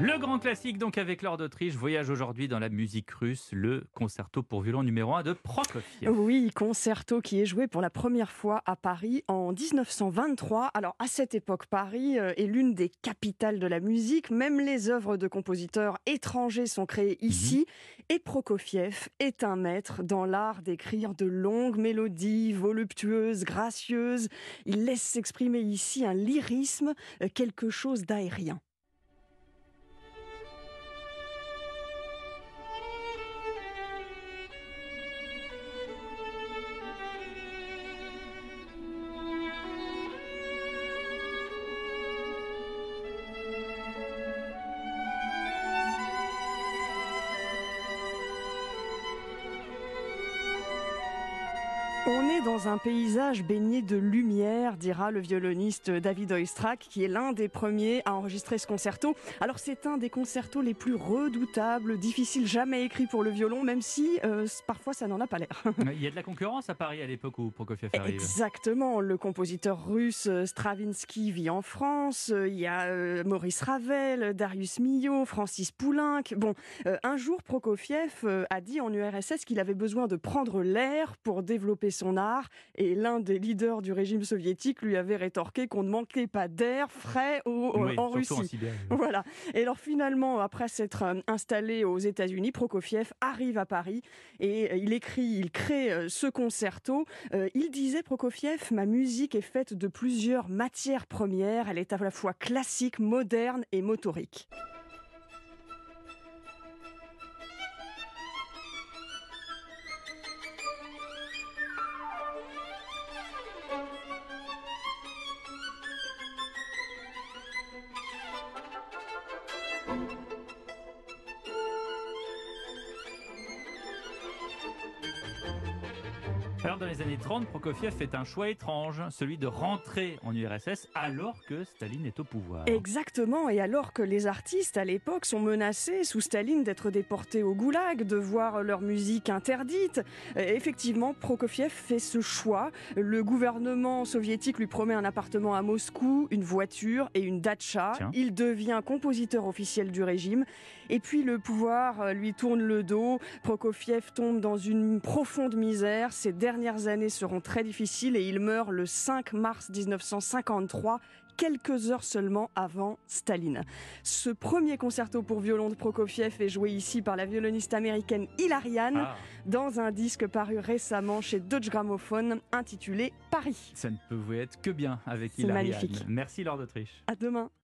Le grand classique donc avec Lord d'Autriche voyage aujourd'hui dans la musique russe, le concerto pour violon numéro 1 de Prokofiev. Oui, concerto qui est joué pour la première fois à Paris en 1923. Alors à cette époque, Paris euh, est l'une des capitales de la musique. Même les œuvres de compositeurs étrangers sont créées Mhm. ici. Et Prokofiev est un maître dans l'art d'écrire de longues mélodies voluptueuses, gracieuses. Il laisse s'exprimer ici un lyrisme, euh, quelque chose d'aérien. On est dans un paysage baigné de lumière, dira le violoniste David Oistrakh, qui est l'un des premiers à enregistrer ce concerto. Alors c'est un des concertos les plus redoutables, difficiles, jamais écrits pour le violon, même si euh, parfois ça n'en a pas l'air. Il y a de la concurrence à Paris à l'époque où Prokofiev arrive. Exactement, le compositeur russe euh, Stravinsky vit en France, euh, il y a euh, Maurice Ravel, Darius Milhaud, Francis Poulenc. Bon, euh, un jour Prokofiev a dit en URSS qu'il avait besoin de prendre l'air pour développer son art et l'un des leaders du régime soviétique lui avait rétorqué qu'on ne manquait pas d'air frais au- Oui, en Russie. en Sibérie. Voilà. Et alors finalement, après s'être euh, installé aux États-Unis, Prokofiev arrive à Paris et euh, il écrit, il crée euh, ce concerto. Il disait Prokofiev, ma musique est faite de plusieurs matières premières. Elle est à la fois classique, moderne et motorique. Thank you. Alors dans les années 30, Prokofiev fait un choix étrange, celui de rentrer en URSS alors que Staline est au pouvoir. Exactement, et alors que les artistes à l'époque sont menacés sous Staline d'être déportés au goulag, de voir leur musique interdite, euh, effectivement, Prokofiev fait ce choix. Le gouvernement soviétique lui promet un appartement à Moscou, une voiture et une datcha. Tiens. Il devient compositeur officiel du régime, et puis le pouvoir euh, lui tourne le dos. Prokofiev tombe dans une profonde misère. Ses dernières années seront très difficiles et il meurt le 5 mars 1953 quelques heures seulement avant Staline. Ce premier concerto pour violon de Prokofiev est joué ici par la violoniste américaine Hilariane Ah, dans un disque paru récemment chez Deutsche Grammophon intitulé Paris. ça ne peut vous être que bien avec C'est Hilariane. magnifique. Merci Lord d'Autriche. À demain.